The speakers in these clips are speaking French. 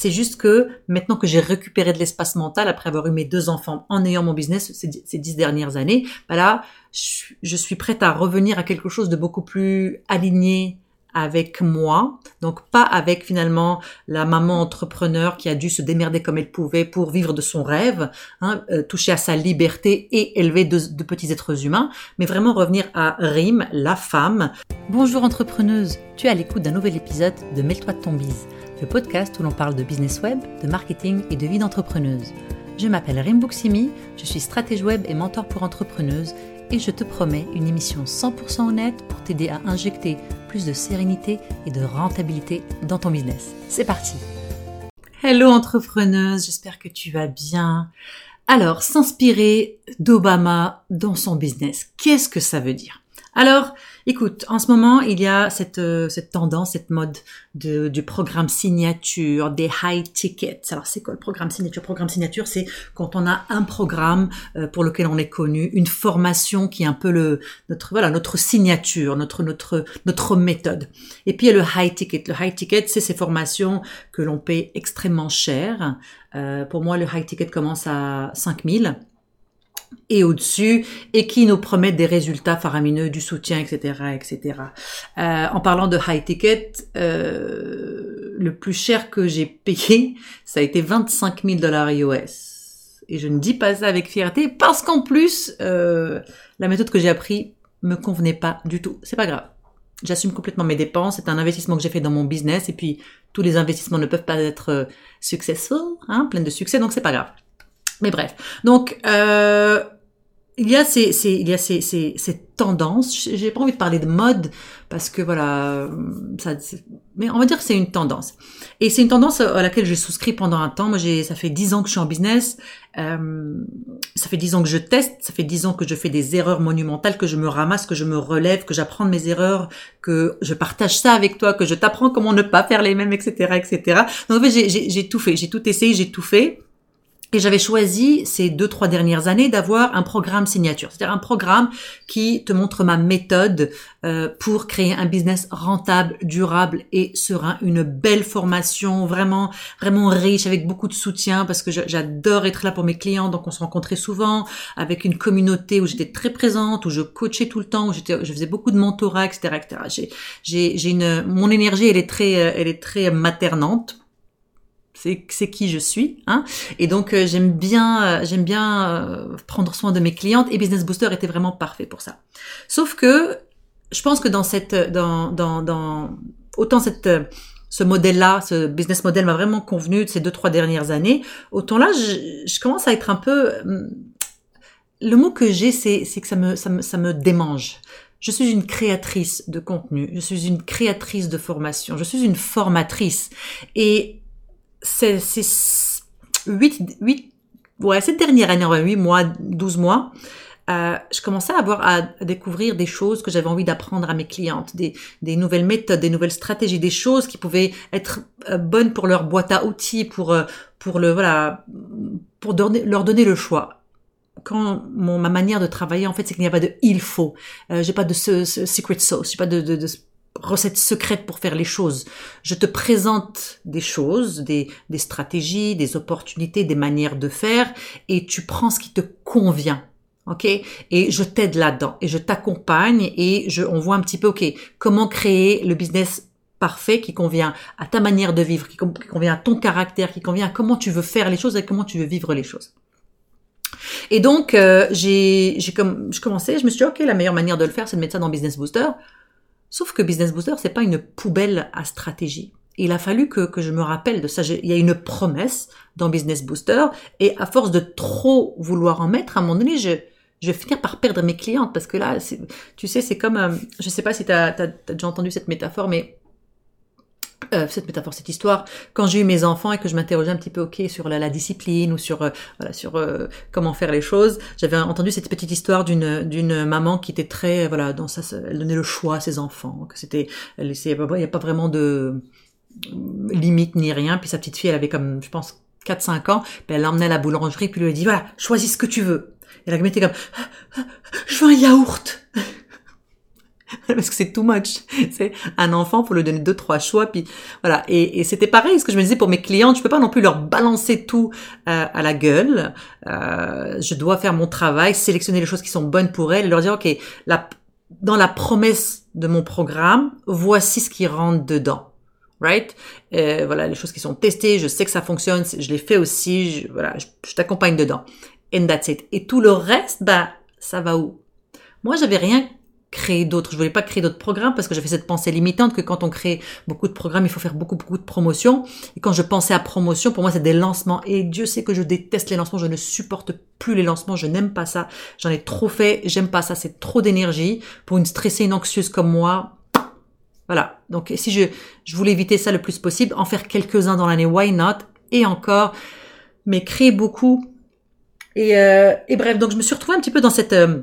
C'est juste que maintenant que j'ai récupéré de l'espace mental après avoir eu mes deux enfants en ayant mon business ces, dix dernières années, bah là, je suis prête à revenir à quelque chose de beaucoup plus aligné avec moi, donc pas avec finalement la maman entrepreneur qui a dû se démerder comme elle pouvait pour vivre de son rêve, hein, euh, toucher à sa liberté et élever de, petits êtres humains, mais vraiment revenir à Rim, la femme. Bonjour entrepreneuse, tu es à l'écoute d'un nouvel épisode de Mêle-toi de ton bise, le podcast où l'on parle de business web, de marketing et de vie d'entrepreneuse. Je m'appelle Rim Bouksimi, je suis stratège web et mentor pour entrepreneuses et je te promets une émission 100% honnête pour t'aider à injecter plus de sérénité et de rentabilité dans ton business. C'est parti Hello entrepreneuse, j'espère que tu vas bien. Alors, s'inspirer d'Obama dans son business, qu'est-ce que ça veut dire? Alors, écoute, en ce moment, il y a cette, euh, tendance, cette mode de, du programme signature, des high tickets. Alors, c'est quoi le programme signature? Programme signature, c'est quand on a un programme euh, pour lequel on est connu, une formation qui est un peu le notre voilà notre signature, notre notre notre méthode. Et puis il y a le high ticket. Le high ticket, c'est ces formations que l'on paie extrêmement cher. Euh, pour moi, le high ticket commence à 5000 et au-dessus et qui nous promettent des résultats faramineux, du soutien, etc., etc. Euh, en parlant de high ticket, euh, le plus cher que j'ai payé, ça a été 25 000 dollars US. Et je ne dis pas ça avec fierté parce qu'en plus, euh, la méthode que j'ai appris me convenait pas du tout. C'est pas grave. J'assume complètement mes dépenses. C'est un investissement que j'ai fait dans mon business et puis tous les investissements ne peuvent pas être euh, successful, hein, plein de succès, donc c'est pas grave. Mais bref. Donc, euh, il y a ces, ces il y a ces, ces, ces tendances. J'ai pas envie de parler de mode parce que voilà, ça, mais on va dire que c'est une tendance. Et c'est une tendance à laquelle j'ai souscrit pendant un temps. Moi, j'ai, ça fait dix ans que je suis en business. Euh, ça fait dix ans que je teste. Ça fait dix ans que je fais des erreurs monumentales, que je me ramasse, que je me relève, que j'apprends de mes erreurs, que je partage ça avec toi, que je t'apprends comment ne pas faire les mêmes, etc., etc. Donc en fait, j'ai, j'ai tout fait. J'ai tout essayé, j'ai tout fait. Et j'avais choisi ces deux, trois dernières années d'avoir un programme signature, c'est-à-dire un programme qui te montre ma méthode euh, pour créer un business rentable, durable et serein, une belle formation, vraiment, vraiment riche, avec beaucoup de soutien, parce que j'adore être là pour mes clients, donc on se rencontrait souvent, avec une communauté où j'étais très présente, où je coachais tout le temps, où j'étais, je faisais beaucoup de mentorat, etc., etc. J'ai, j'ai, j'ai une, mon énergie, elle est très, elle est très maternante c'est qui je suis hein et donc euh, j'aime bien euh, j'aime bien euh, prendre soin de mes clientes et Business Booster était vraiment parfait pour ça sauf que je pense que dans cette dans dans, dans autant cette ce modèle-là, ce business model m'a vraiment convenu de ces deux trois dernières années. Autant là, je, je commence à être un peu le mot que j'ai, c'est c'est que ça me ça me ça me démange. Je suis une créatrice de contenu, je suis une créatrice de formation, je suis une formatrice et c'est huit, huit, ouais, cette dernière année, huit mois, 12 mois, euh, je commençais à avoir à découvrir des choses que j'avais envie d'apprendre à mes clientes, des, des nouvelles méthodes, des nouvelles stratégies, des choses qui pouvaient être euh, bonnes pour leur boîte à outils, pour euh, pour le voilà, pour leur donner le choix. Quand mon, ma manière de travailler, en fait, c'est qu'il n'y a pas de il faut. Euh, j'ai pas de ce secret sauce, j'ai pas de, de, de recette secrète pour faire les choses. Je te présente des choses, des, des stratégies, des opportunités, des manières de faire, et tu prends ce qui te convient. OK? Et je t'aide là-dedans. Et je t'accompagne et je, on voit un petit peu, OK, comment créer le business parfait qui convient à ta manière de vivre, qui, convient à ton caractère, qui convient à comment tu veux faire les choses et comment tu veux vivre les choses. Et donc, euh, j'ai, j'ai comme, je commençais, je me suis dit, OK, la meilleure manière de le faire, c'est de mettre ça dans Business Booster. Sauf que Business Booster, c'est pas une poubelle à stratégie. Il a fallu que, que je me rappelle de ça. Il y a une promesse dans Business Booster et à force de trop vouloir en mettre, à un moment donné, je, je vais finir par perdre mes clientes parce que là, tu sais, c'est comme, euh, je sais pas si tu as, déjà entendu cette métaphore, mais euh, cette métaphore, cette histoire, quand j'ai eu mes enfants et que je m'interrogeais un petit peu, ok, sur la, la discipline ou sur, euh, voilà, sur euh, comment faire les choses, j'avais entendu cette petite histoire d'une d'une maman qui était très, voilà, dans ça, elle donnait le choix à ses enfants, que c'était, il n'y a pas vraiment de limite ni rien. Puis sa petite fille, elle avait comme, je pense, 4-5 ans, puis elle l'emmenait à la boulangerie, puis lui a dit, voilà, choisis ce que tu veux. Et la était comme, je veux un yaourt. parce que c'est too much. C'est un enfant, faut lui donner deux trois choix, puis voilà. Et, et c'était pareil, ce que je me disais pour mes clients, je peux pas non plus leur balancer tout euh, à la gueule. Euh, je dois faire mon travail, sélectionner les choses qui sont bonnes pour elles, et leur dire ok, la, dans la promesse de mon programme, voici ce qui rentre dedans. Right? Euh, voilà, les choses qui sont testées, je sais que ça fonctionne, je les fais aussi, je, voilà, je, je t'accompagne dedans. And that's it. Et tout le reste, bah, ça va où? Moi, j'avais rien créer d'autres. Je voulais pas créer d'autres programmes parce que j'avais cette pensée limitante que quand on crée beaucoup de programmes, il faut faire beaucoup, beaucoup de promotions. Et quand je pensais à promotion, pour moi, c'est des lancements. Et Dieu sait que je déteste les lancements. Je ne supporte plus les lancements. Je n'aime pas ça. J'en ai trop fait. J'aime pas ça. C'est trop d'énergie. Pour une stressée, une anxieuse comme moi, voilà. Donc, si je, je voulais éviter ça le plus possible, en faire quelques-uns dans l'année, why not? Et encore, mais créer beaucoup. Et, euh, et bref, donc je me suis retrouvée un petit peu dans cette, euh,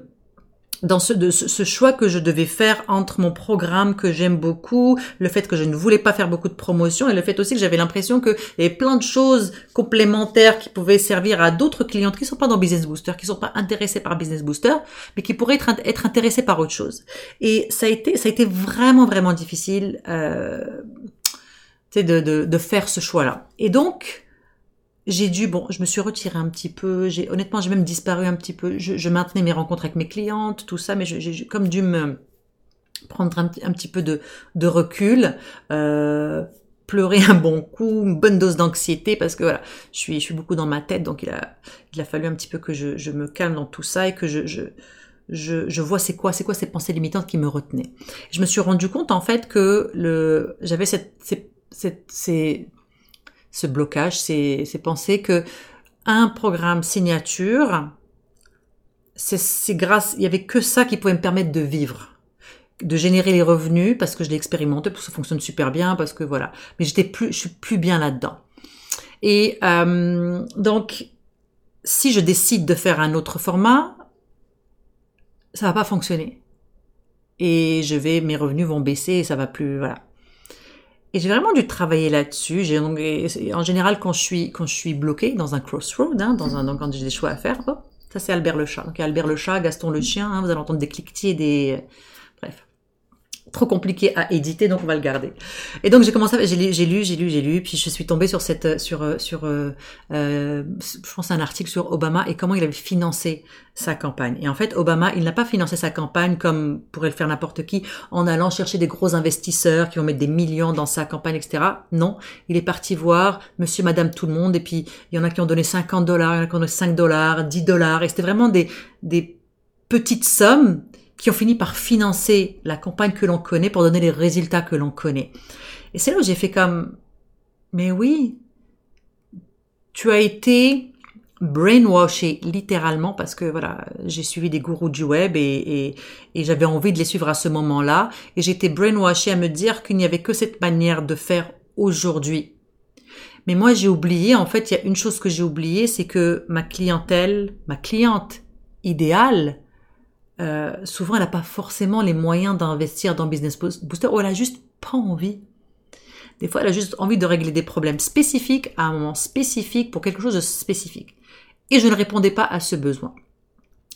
dans ce, de, ce, choix que je devais faire entre mon programme que j'aime beaucoup, le fait que je ne voulais pas faire beaucoup de promotion et le fait aussi que j'avais l'impression qu'il y avait plein de choses complémentaires qui pouvaient servir à d'autres clientes qui sont pas dans Business Booster, qui sont pas intéressés par Business Booster, mais qui pourraient être, être intéressés par autre chose. Et ça a été, ça a été vraiment, vraiment difficile euh, de, de, de faire ce choix-là. Et donc, j'ai dû, bon, je me suis retirée un petit peu, j'ai, honnêtement, j'ai même disparu un petit peu, je, je, maintenais mes rencontres avec mes clientes, tout ça, mais j'ai comme dû me prendre un, petit peu de, de recul, euh, pleurer un bon coup, une bonne dose d'anxiété, parce que voilà, je suis, je suis beaucoup dans ma tête, donc il a, il a fallu un petit peu que je, je me calme dans tout ça et que je, je, je, je vois c'est quoi, c'est quoi ces pensées limitantes qui me retenaient. Je me suis rendu compte en fait que le, j'avais cette, cette, cette, ces, ce blocage, c'est penser que un programme signature, c'est grâce, il y avait que ça qui pouvait me permettre de vivre, de générer les revenus parce que je l'ai expérimenté, parce que ça fonctionne super bien, parce que voilà. Mais j'étais plus, suis plus bien là-dedans. Et euh, donc, si je décide de faire un autre format, ça va pas fonctionner. Et mes revenus vont baisser et ça va plus, voilà. Et j'ai vraiment dû travailler là-dessus. J'ai en général quand je suis quand je suis bloqué dans un crossroad, hein, dans un donc quand j'ai des choix à faire, oh, ça c'est Albert le chat. Donc Albert le chat, Gaston le chien. Hein, vous allez entendre des cliquetis et des trop compliqué à éditer, donc on va le garder. Et donc j'ai commencé, j'ai lu, j'ai lu, j'ai lu, lu, puis je suis tombée sur cette, sur, sur, euh, euh, je pense un article sur Obama et comment il avait financé sa campagne. Et en fait, Obama, il n'a pas financé sa campagne comme pourrait le faire n'importe qui, en allant chercher des gros investisseurs qui vont mettre des millions dans sa campagne, etc. Non, il est parti voir Monsieur, Madame, tout le monde, et puis il y en a qui ont donné 50 dollars, il y en a qui ont donné 5 dollars, 10 dollars, et c'était vraiment des, des petites sommes qui ont fini par financer la campagne que l'on connaît pour donner les résultats que l'on connaît. Et c'est là où j'ai fait comme, mais oui, tu as été brainwashé littéralement parce que voilà, j'ai suivi des gourous du web et, j'avais envie de les suivre à ce moment-là et j'étais brainwashé à me dire qu'il n'y avait que cette manière de faire aujourd'hui. Mais moi j'ai oublié, en fait il y a une chose que j'ai oublié, c'est que ma clientèle, ma cliente idéale, euh, souvent elle n'a pas forcément les moyens d'investir dans Business Booster ou elle a juste pas envie. Des fois, elle a juste envie de régler des problèmes spécifiques à un moment spécifique pour quelque chose de spécifique. Et je ne répondais pas à ce besoin.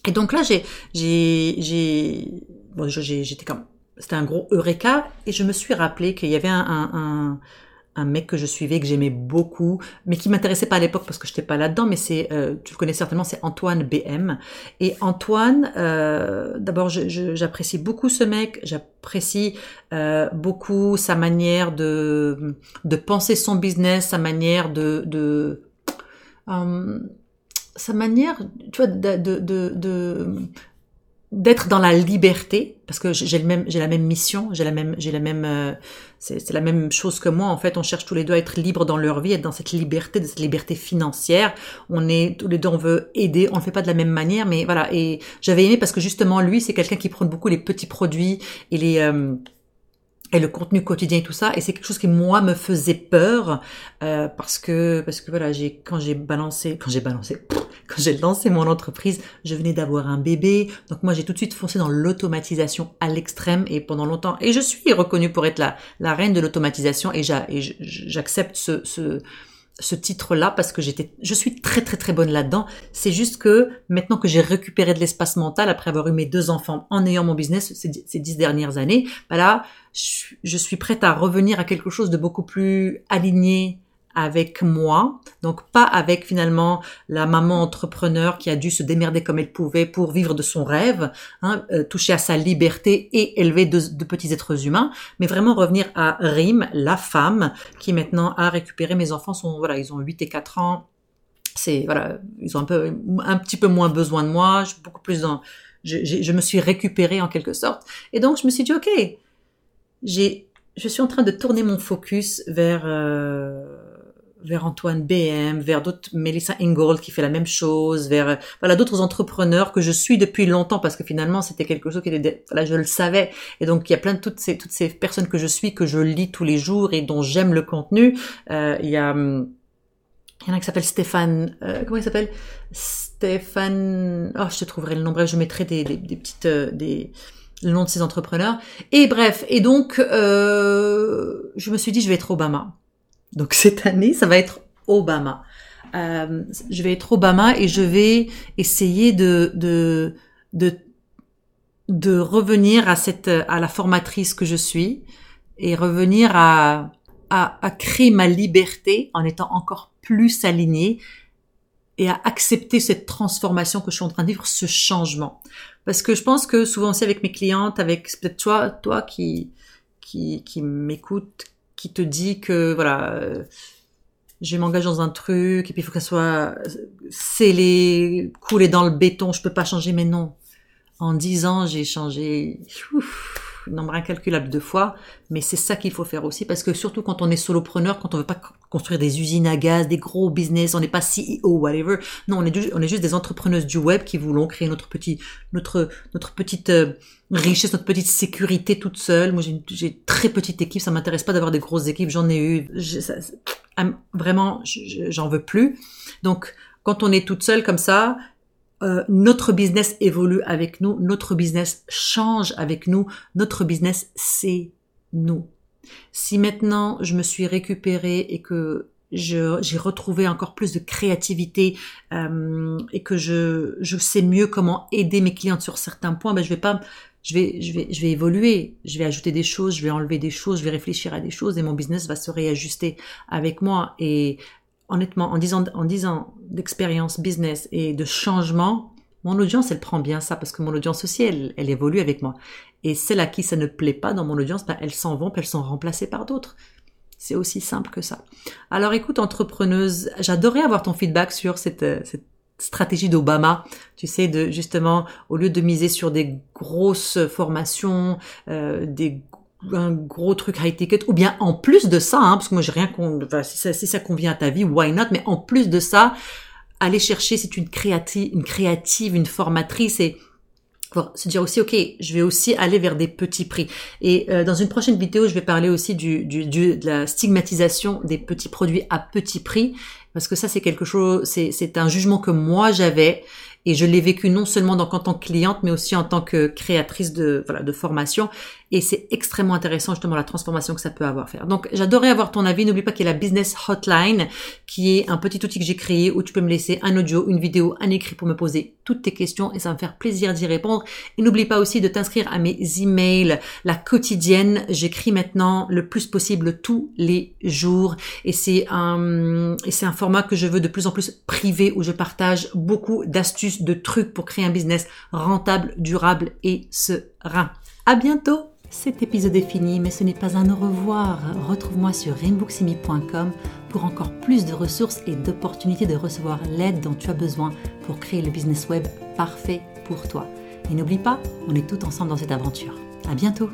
Et donc là, j'ai, j'ai, j'ai, bon, j'étais comme, c'était un gros eureka et je me suis rappelé qu'il y avait un, mec que je suivais, que j'aimais beaucoup, mais qui m'intéressait pas à l'époque parce que je n'étais pas là-dedans, mais c'est, euh, tu le connais certainement, c'est Antoine BM. Et Antoine, euh, d'abord, j'apprécie beaucoup ce mec, j'apprécie euh, beaucoup sa manière de, de penser son business, sa manière de, de sa manière, tu vois, de, de, d'être dans la liberté parce que j'ai le même j'ai la même mission j'ai la même j'ai la même euh, c'est la même chose que moi. En fait on cherche tous les deux à être libres dans leur vie être dans cette liberté de cette liberté financière. On est tous les deux on veut aider. On le fait pas de la même manière mais voilà. Et j'avais aimé parce que justement lui c'est quelqu'un qui prend beaucoup les petits produits et les euh, et le contenu quotidien et tout ça et c'est quelque chose qui moi me faisait peur euh, parce que parce que voilà j'ai quand j'ai balancé quand j'ai balancé quand j'ai lancé mon entreprise je venais d'avoir un bébé. Donc moi j'ai tout de suite foncé dans l'automatisation à l'extrême et pendant longtemps et je suis reconnue pour être la la reine de l'automatisation et j'accepte ce, ce ce titre-là parce que j'étais, je suis très très très bonne là-dedans. C'est juste que maintenant que j'ai récupéré de l'espace mental après avoir eu mes deux enfants en ayant mon business ces, dix dernières années, bah là, je suis prête à revenir à quelque chose de beaucoup plus aligné avec moi, donc pas avec finalement la maman entrepreneur qui a dû se démerder comme elle pouvait pour vivre de son rêve, hein, euh, toucher à sa liberté et élever de, petits êtres humains, mais vraiment revenir à Rim, la femme qui maintenant a récupéré. Mes enfants sont voilà ils ont 8 et 4 ans, c'est voilà ils ont un peu un petit peu moins besoin de moi, je suis beaucoup plus dans je, je me suis récupérée en quelque sorte. Et donc je me suis dit ok j'ai je suis en train de tourner mon focus vers euh, vers Antoine BM, vers d'autres Melissa Ingold qui fait la même chose, vers voilà d'autres entrepreneurs que je suis depuis longtemps parce que finalement c'était quelque chose qui était là je le savais. Et donc il y a plein de toutes ces toutes ces personnes que je suis que je lis tous les jours et dont j'aime le contenu. Euh, il y a hum, il y en a qui s'appelle Stéphane euh, comment il s'appelle? Stéphane oh je te trouverai le nom. Bref je mettrai des, des, des petites euh, des le nom de ces entrepreneurs. Et bref et donc euh, je me suis dit je vais être Obama donc cette année, ça va être Obama. Euh, je vais être Obama et je vais essayer de, de, de, de revenir à cette, à la formatrice que je suis et revenir à, à, à créer ma liberté en étant encore plus alignée et à accepter cette transformation que je suis en train de vivre, ce changement. Parce que je pense que souvent aussi avec mes clientes, avec peut-être toi, toi qui, qui, qui m'écoute, qui te dit que voilà, euh, je m'engage dans un truc et puis il faut qu'elle soit scellée, coulée dans le béton, je peux pas changer. Mais non, en dix ans, j'ai changé nombre incalculable de fois, mais c'est ça qu'il faut faire aussi parce que surtout quand on est solopreneur, quand on veut pas construire des usines à gaz, des gros business, on n'est pas CEO, whatever. Non, on est, on est juste des entrepreneuses du web qui voulons créer notre petit, notre, notre petite euh, richesse, notre petite sécurité toute seule. Moi, j'ai une très petite équipe, ça m'intéresse pas d'avoir des grosses équipes, j'en ai eu. vraiment, j'en veux plus. Donc, quand on est toute seule comme ça, euh, notre business évolue avec nous, notre business change avec nous, notre business c'est nous. Si maintenant je me suis récupérée et que j'ai retrouvé encore plus de créativité euh, et que je, je sais mieux comment aider mes clientes sur certains points, ben je vais pas je vais, je vais, je vais évoluer, je vais ajouter des choses, je vais enlever des choses, je vais réfléchir à des choses et mon business va se réajuster avec moi. Et honnêtement, en disant, en disant d'expérience business et de changement, mon audience, elle prend bien ça parce que mon audience aussi, elle, elle évolue avec moi. Et celles à qui ça ne plaît pas dans mon audience, ben, elles s'en vont, elles sont remplacées par d'autres. C'est aussi simple que ça. Alors écoute, entrepreneuse, j'adorais avoir ton feedback sur cette, cette stratégie d'Obama, tu sais, de justement, au lieu de miser sur des grosses formations, euh, des un gros truc high ticket ou bien en plus de ça hein, parce que moi j'ai rien enfin, si ça, si ça convient à ta vie why not? Mais en plus de ça aller chercher c'est une créative une créative une formatrice et se dire aussi ok je vais aussi aller vers des petits prix. Et euh, dans une prochaine vidéo je vais parler aussi du, du, du, de la stigmatisation des petits produits à petit prix parce que ça c'est quelque chose, c'est un jugement que moi j'avais et je l'ai vécu non seulement en tant que cliente, mais aussi en tant que créatrice de, voilà, de formation. Et c'est extrêmement intéressant justement la transformation que ça peut avoir faire. Donc j'adorais avoir ton avis. N'oublie pas qu'il y a la Business Hotline, qui est un petit outil que j'ai créé où tu peux me laisser un audio, une vidéo, un écrit pour me poser toutes tes questions et ça va me faire plaisir d'y répondre. Et n'oublie pas aussi de t'inscrire à mes emails, la quotidienne. J'écris maintenant le plus possible tous les jours et c'est un, et c'est un format que je veux de plus en plus privé où je partage beaucoup d'astuces, de trucs pour créer un business rentable, durable et serein. À bientôt! Cet épisode est fini, mais ce n'est pas un au revoir. Retrouve-moi sur rainbooksimi.com pour encore plus de ressources et d'opportunités de recevoir l'aide dont tu as besoin pour créer le business web parfait pour toi. Et n'oublie pas, on est tous ensemble dans cette aventure. À bientôt!